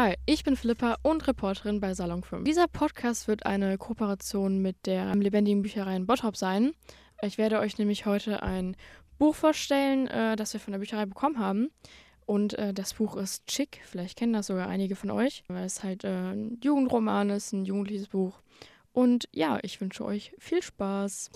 Hi, ich bin Philippa und Reporterin bei Salon 5. Dieser Podcast wird eine Kooperation mit der lebendigen Bücherei in Bottrop sein. Ich werde euch nämlich heute ein Buch vorstellen, äh, das wir von der Bücherei bekommen haben. Und äh, das Buch ist Chick. Vielleicht kennen das sogar einige von euch, weil es halt äh, ein Jugendroman ist, ein jugendliches Buch. Und ja, ich wünsche euch viel Spaß.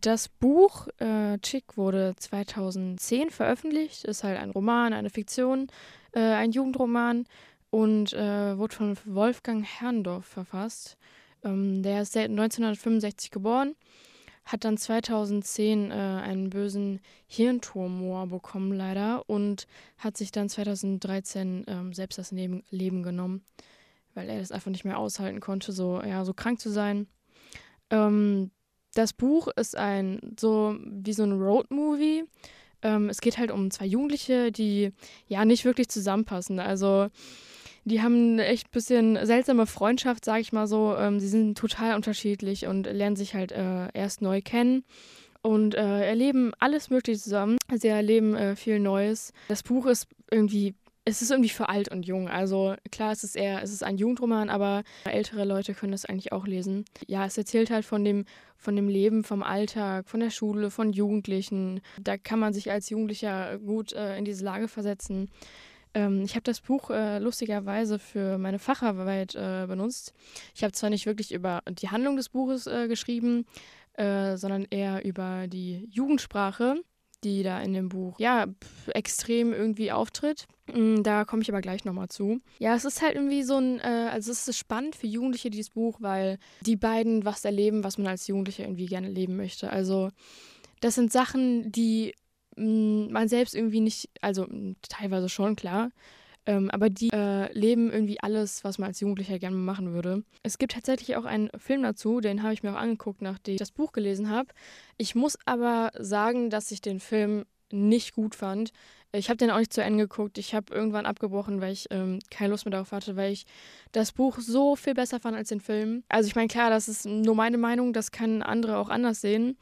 Das Buch äh, Chick wurde 2010 veröffentlicht, ist halt ein Roman, eine Fiktion, äh, ein Jugendroman und äh, wurde von Wolfgang Herrndorf verfasst. Ähm, der ist 1965 geboren, hat dann 2010 äh, einen bösen Hirntumor bekommen leider und hat sich dann 2013 ähm, selbst das Leben, Leben genommen, weil er das einfach nicht mehr aushalten konnte, so, ja, so krank zu sein. Ähm, das Buch ist ein so wie so ein Roadmovie. Ähm, es geht halt um zwei Jugendliche, die ja nicht wirklich zusammenpassen. Also die haben echt ein bisschen seltsame Freundschaft, sag ich mal so. Ähm, sie sind total unterschiedlich und lernen sich halt äh, erst neu kennen und äh, erleben alles Mögliche zusammen. Sie erleben äh, viel Neues. Das Buch ist irgendwie es ist irgendwie für alt und jung. Also klar, es ist eher, es ist ein Jugendroman, aber ältere Leute können das eigentlich auch lesen. Ja, es erzählt halt von dem, von dem Leben, vom Alltag, von der Schule, von Jugendlichen. Da kann man sich als Jugendlicher gut äh, in diese Lage versetzen. Ähm, ich habe das Buch äh, lustigerweise für meine Facharbeit äh, benutzt. Ich habe zwar nicht wirklich über die Handlung des Buches äh, geschrieben, äh, sondern eher über die Jugendsprache die da in dem Buch ja extrem irgendwie auftritt. Mm, da komme ich aber gleich nochmal zu. Ja, es ist halt irgendwie so ein, äh, also es ist spannend für Jugendliche, dieses Buch, weil die beiden was erleben, was man als Jugendlicher irgendwie gerne leben möchte. Also das sind Sachen, die mh, mm, man selbst irgendwie nicht, also mh, teilweise schon, klar, ähm, aber die äh, leben irgendwie alles, was man als Jugendlicher gerne machen würde. Es gibt tatsächlich auch einen Film dazu, den habe ich mir auch angeguckt, nachdem ich das Buch gelesen habe. Ich muss aber sagen, dass ich den Film nicht gut fand. Ich habe den auch nicht zu Ende geguckt. Ich habe irgendwann abgebrochen, weil ich ähm, keine Lust mehr darauf hatte, weil ich das Buch so viel besser fand als den Film. Also ich meine, klar, das ist nur meine Meinung, das können andere auch anders sehen.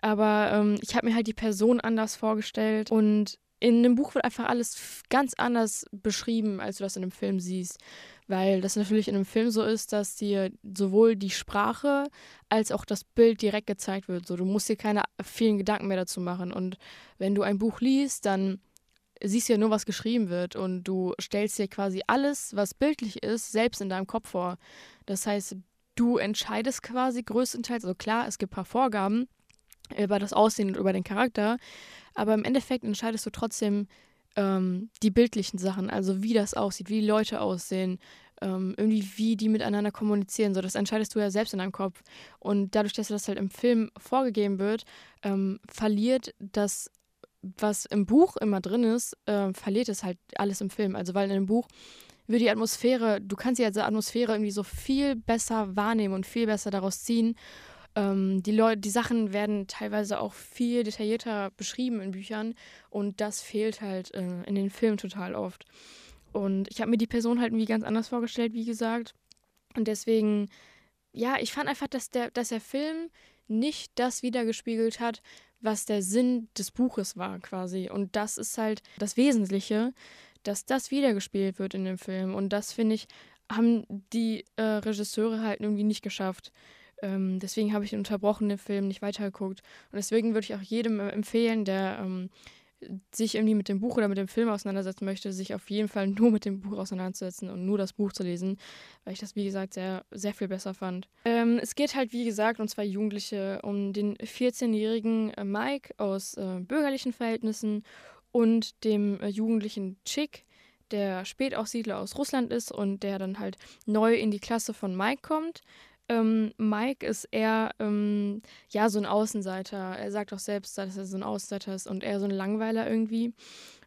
Aber ähm, ich habe mir halt die Person anders vorgestellt und in dem Buch wird einfach alles ganz anders beschrieben, als du das in einem Film siehst. Weil das natürlich in einem Film so ist, dass dir sowohl die Sprache als auch das Bild direkt gezeigt wird. So, du musst dir keine vielen Gedanken mehr dazu machen. Und wenn du ein Buch liest, dann siehst du ja nur, was geschrieben wird. Und du stellst dir quasi alles, was bildlich ist, selbst in deinem Kopf vor. Das heißt, du entscheidest quasi größtenteils, also klar, es gibt ein paar Vorgaben über das Aussehen und über den Charakter, aber im Endeffekt entscheidest du trotzdem ähm, die bildlichen Sachen, also wie das aussieht, wie die Leute aussehen, ähm, irgendwie wie die miteinander kommunizieren. So, das entscheidest du ja selbst in deinem Kopf. Und dadurch, dass das halt im Film vorgegeben wird, ähm, verliert das, was im Buch immer drin ist, äh, verliert es halt alles im Film. Also weil in dem Buch wird die Atmosphäre, du kannst die Atmosphäre irgendwie so viel besser wahrnehmen und viel besser daraus ziehen. Ähm, die, Leute, die Sachen werden teilweise auch viel detaillierter beschrieben in Büchern und das fehlt halt äh, in den Filmen total oft. Und ich habe mir die Person halt irgendwie ganz anders vorgestellt, wie gesagt. Und deswegen, ja, ich fand einfach, dass der, dass der Film nicht das wiedergespiegelt hat, was der Sinn des Buches war, quasi. Und das ist halt das Wesentliche, dass das wiedergespielt wird in dem Film. Und das, finde ich, haben die äh, Regisseure halt irgendwie nicht geschafft. Ähm, deswegen habe ich den unterbrochenen Film nicht weitergeguckt. Und deswegen würde ich auch jedem äh, empfehlen, der ähm, sich irgendwie mit dem Buch oder mit dem Film auseinandersetzen möchte, sich auf jeden Fall nur mit dem Buch auseinanderzusetzen und nur das Buch zu lesen, weil ich das, wie gesagt, sehr, sehr viel besser fand. Ähm, es geht halt, wie gesagt, um zwei Jugendliche, um den 14-jährigen äh, Mike aus äh, bürgerlichen Verhältnissen und dem äh, jugendlichen Chick, der Spätaussiedler aus Russland ist und der dann halt neu in die Klasse von Mike kommt. Ähm, Mike ist eher ähm, ja so ein Außenseiter. Er sagt auch selbst, dass er so ein Außenseiter ist und eher so ein Langweiler irgendwie.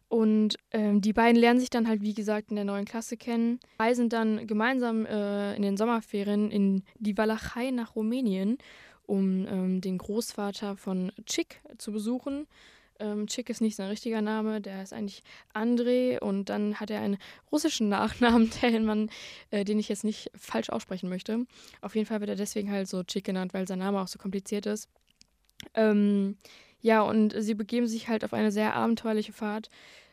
Und ähm, die beiden lernen sich dann halt, wie gesagt, in der neuen Klasse kennen, reisen dann gemeinsam äh, in den Sommerferien in die Walachei nach Rumänien, um ähm, den Großvater von Chick zu besuchen. Ähm, Chick ist nicht sein richtiger Name, der ist eigentlich André und dann hat er einen russischen Nachnamen, den, man, äh, den ich jetzt nicht falsch aussprechen möchte. Auf jeden Fall wird er deswegen halt so Chick genannt, weil sein Name auch so kompliziert ist. Ähm, ja, und sie begeben sich halt auf eine sehr abenteuerliche Fahrt,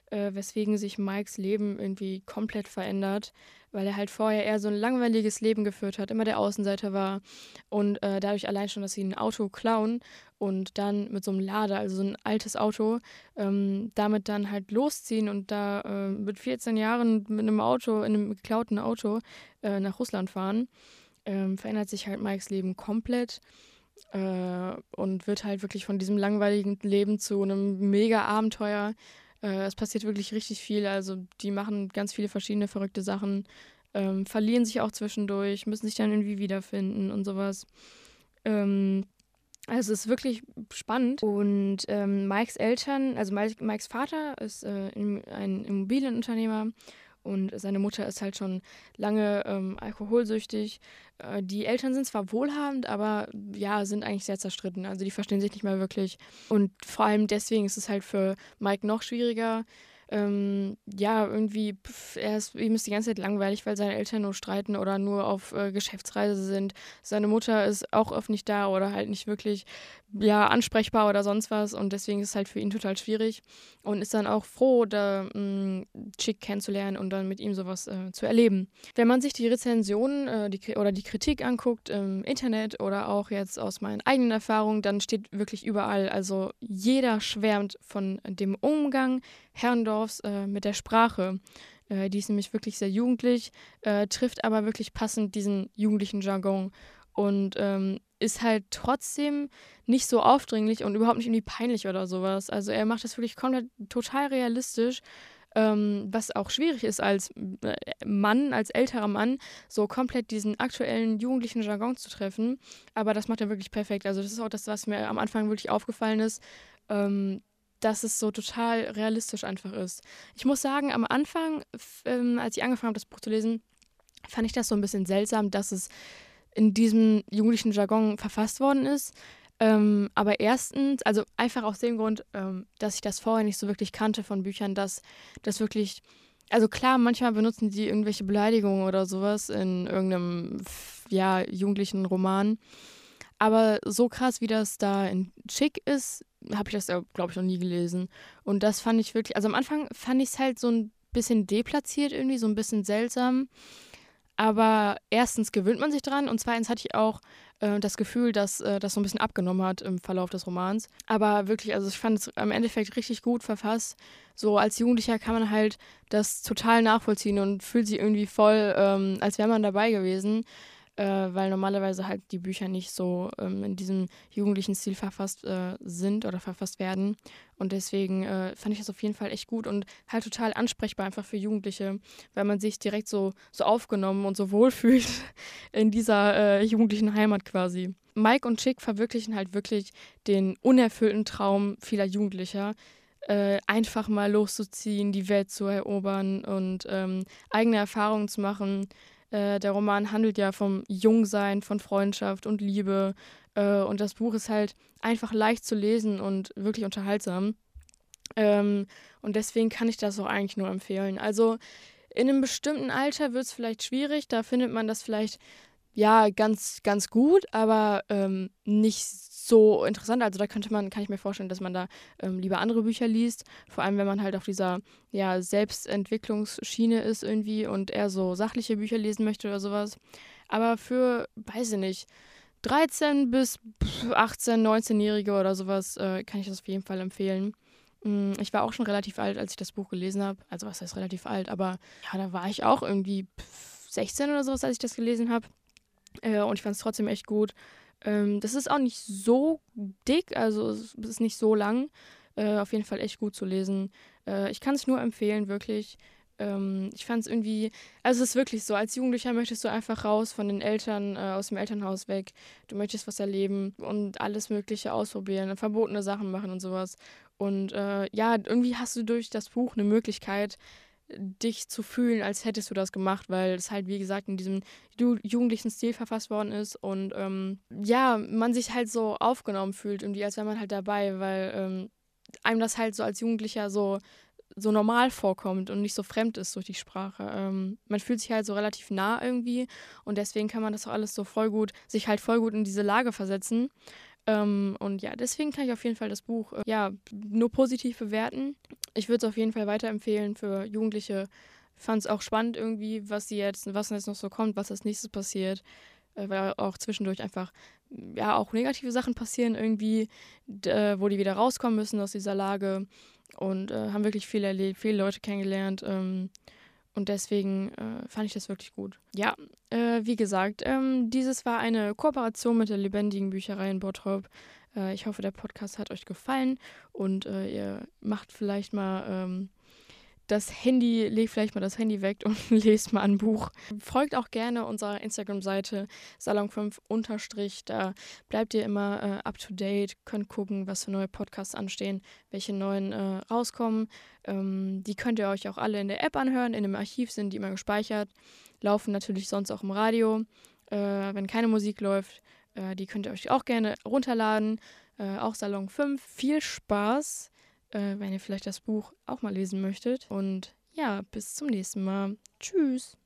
äh, weswegen sich Mikes Leben irgendwie komplett verändert, weil er halt vorher eher so ein langweiliges Leben geführt hat, immer der Außenseiter war und äh, dadurch allein schon, dass sie ein Auto klauen und dann mit so einem Lader, also so ein altes Auto, ähm, damit dann halt losziehen und da äh, mit 14 Jahren mit einem Auto, in einem geklauten Auto äh, nach Russland fahren, ähm, verändert sich halt Mikes Leben komplett äh, und wird halt wirklich von diesem langweiligen Leben zu einem mega Abenteuer. Äh, es passiert wirklich richtig viel. Also die machen ganz viele verschiedene verrückte Sachen, ähm, verlieren sich auch zwischendurch, müssen sich dann irgendwie wiederfinden und sowas. Ähm, also es ist wirklich spannend. Und ähm, Mikes Eltern, also Mikes Vater ist äh, ein Immobilienunternehmer und seine Mutter ist halt schon lange ähm, alkoholsüchtig. Äh, die Eltern sind zwar wohlhabend, aber ja, sind eigentlich sehr zerstritten. Also die verstehen sich nicht mehr wirklich. Und vor allem deswegen ist es halt für Mike noch schwieriger, ähm, ja, irgendwie, pff, er ist, ihm ist die ganze Zeit langweilig, weil seine Eltern nur streiten oder nur auf äh, Geschäftsreise sind. Seine Mutter ist auch oft nicht da oder halt nicht wirklich, ja, ansprechbar oder sonst was und deswegen ist es halt für ihn total schwierig und ist dann auch froh, da mm, Chick kennenzulernen und dann mit ihm sowas äh, zu erleben. Wenn man sich die Rezensionen äh, die, oder die Kritik anguckt im Internet oder auch jetzt aus meinen eigenen Erfahrungen, dann steht wirklich überall, also jeder schwärmt von dem Umgang Herrendorfs äh, mit der Sprache. Äh, die ist nämlich wirklich sehr jugendlich, äh, trifft aber wirklich passend diesen jugendlichen Jargon und ähm, ist halt trotzdem nicht so aufdringlich und überhaupt nicht irgendwie peinlich oder sowas. Also er macht das wirklich komplett total realistisch. Ähm, was auch schwierig ist als äh, Mann, als älterer Mann, so komplett diesen aktuellen jugendlichen Jargon zu treffen. Aber das macht er wirklich perfekt. Also das ist auch das, was mir am Anfang wirklich aufgefallen ist. Ähm, dass es so total realistisch einfach ist. Ich muss sagen, am Anfang, ähm, als ich angefangen habe, das Buch zu lesen, fand ich das so ein bisschen seltsam, dass es in diesem jugendlichen Jargon verfasst worden ist. Ähm, aber erstens, also einfach aus dem Grund, ähm, dass ich das vorher nicht so wirklich kannte von Büchern, dass das wirklich, also klar, manchmal benutzen die irgendwelche Beleidigungen oder sowas in irgendeinem, ja, jugendlichen Roman. Aber so krass, wie das da in Chick ist, habe ich das, glaube ich, noch nie gelesen. Und das fand ich wirklich, also am Anfang fand ich es halt so ein bisschen deplatziert irgendwie, so ein bisschen seltsam. Aber erstens gewöhnt man sich dran und zweitens hatte ich auch äh, das Gefühl, dass äh, das so ein bisschen abgenommen hat im Verlauf des Romans. Aber wirklich, also ich fand es im Endeffekt richtig gut verfasst. So als Jugendlicher kann man halt das total nachvollziehen und fühlt sich irgendwie voll, ähm, als wäre man dabei gewesen äh, weil normalerweise halt die Bücher nicht so ähm, in diesem jugendlichen Stil verfasst äh, sind oder verfasst werden. Und deswegen äh, fand ich das auf jeden Fall echt gut und halt total ansprechbar einfach für Jugendliche, weil man sich direkt so, so aufgenommen und so wohlfühlt in dieser äh, jugendlichen Heimat quasi. Mike und Chick verwirklichen halt wirklich den unerfüllten Traum vieler Jugendlicher, äh, einfach mal loszuziehen, die Welt zu erobern und ähm, eigene Erfahrungen zu machen, äh, der Roman handelt ja vom Jungsein, von Freundschaft und Liebe. Äh, und das Buch ist halt einfach leicht zu lesen und wirklich unterhaltsam. Ähm, und deswegen kann ich das auch eigentlich nur empfehlen. Also in einem bestimmten Alter wird es vielleicht schwierig. Da findet man das vielleicht ja ganz, ganz gut, aber ähm, nicht so interessant. Also da könnte man, kann ich mir vorstellen, dass man da ähm, lieber andere Bücher liest. Vor allem, wenn man halt auf dieser ja, Selbstentwicklungsschiene ist irgendwie und eher so sachliche Bücher lesen möchte oder sowas. Aber für, weiß ich nicht, 13 bis 18, 19-Jährige oder sowas äh, kann ich das auf jeden Fall empfehlen. Mm, ich war auch schon relativ alt, als ich das Buch gelesen habe. Also was heißt relativ alt, aber ja, da war ich auch irgendwie 16 oder sowas, als ich das gelesen habe. Äh, und ich fand es trotzdem echt gut. Ähm, das ist auch nicht so dick, also es ist nicht so lang. Äh, auf jeden Fall echt gut zu lesen. Äh, ich kann es nur empfehlen, wirklich. Ähm, ich fand es irgendwie, also es ist wirklich so, als Jugendlicher möchtest du einfach raus von den Eltern, äh, aus dem Elternhaus weg. Du möchtest was erleben und alles Mögliche ausprobieren, verbotene Sachen machen und sowas. Und äh, ja, irgendwie hast du durch das Buch eine Möglichkeit, dich zu fühlen, als hättest du das gemacht, weil es halt, wie gesagt, in diesem jugendlichen Stil verfasst worden ist und ähm, ja, man sich halt so aufgenommen fühlt, irgendwie, als wäre man halt dabei, weil ähm, einem das halt so als Jugendlicher so so normal vorkommt und nicht so fremd ist durch die Sprache. Ähm, man fühlt sich halt so relativ nah irgendwie und deswegen kann man das auch alles so voll gut, sich halt voll gut in diese Lage versetzen. Ähm, und ja, deswegen kann ich auf jeden Fall das Buch äh, ja nur positiv bewerten. Ich würde es auf jeden Fall weiterempfehlen für Jugendliche. Fand es auch spannend irgendwie, was sie jetzt, was jetzt noch so kommt, was als nächstes passiert. Äh, weil auch zwischendurch einfach ja auch negative Sachen passieren irgendwie, äh, wo die wieder rauskommen müssen aus dieser Lage und äh, haben wirklich viel erlebt, viele Leute kennengelernt. Ähm, und deswegen äh, fand ich das wirklich gut. Ja, äh, wie gesagt, ähm, dieses war eine Kooperation mit der lebendigen Bücherei in Bottrop. Äh, ich hoffe, der Podcast hat euch gefallen und äh, ihr macht vielleicht mal ähm, das Handy, legt vielleicht mal das Handy weg und lest mal ein Buch. Folgt auch gerne unserer Instagram-Seite Salon5 unterstrich. Da bleibt ihr immer äh, up to date, könnt gucken, was für neue Podcasts anstehen, welche neuen äh, rauskommen. Ähm, die könnt ihr euch auch alle in der App anhören. In dem Archiv sind die immer gespeichert. Laufen natürlich sonst auch im Radio. Äh, wenn keine Musik läuft, äh, die könnt ihr euch auch gerne runterladen. Äh, auch Salon 5. Viel Spaß! Äh, wenn ihr vielleicht das Buch auch mal lesen möchtet. Und ja, bis zum nächsten Mal. Tschüss.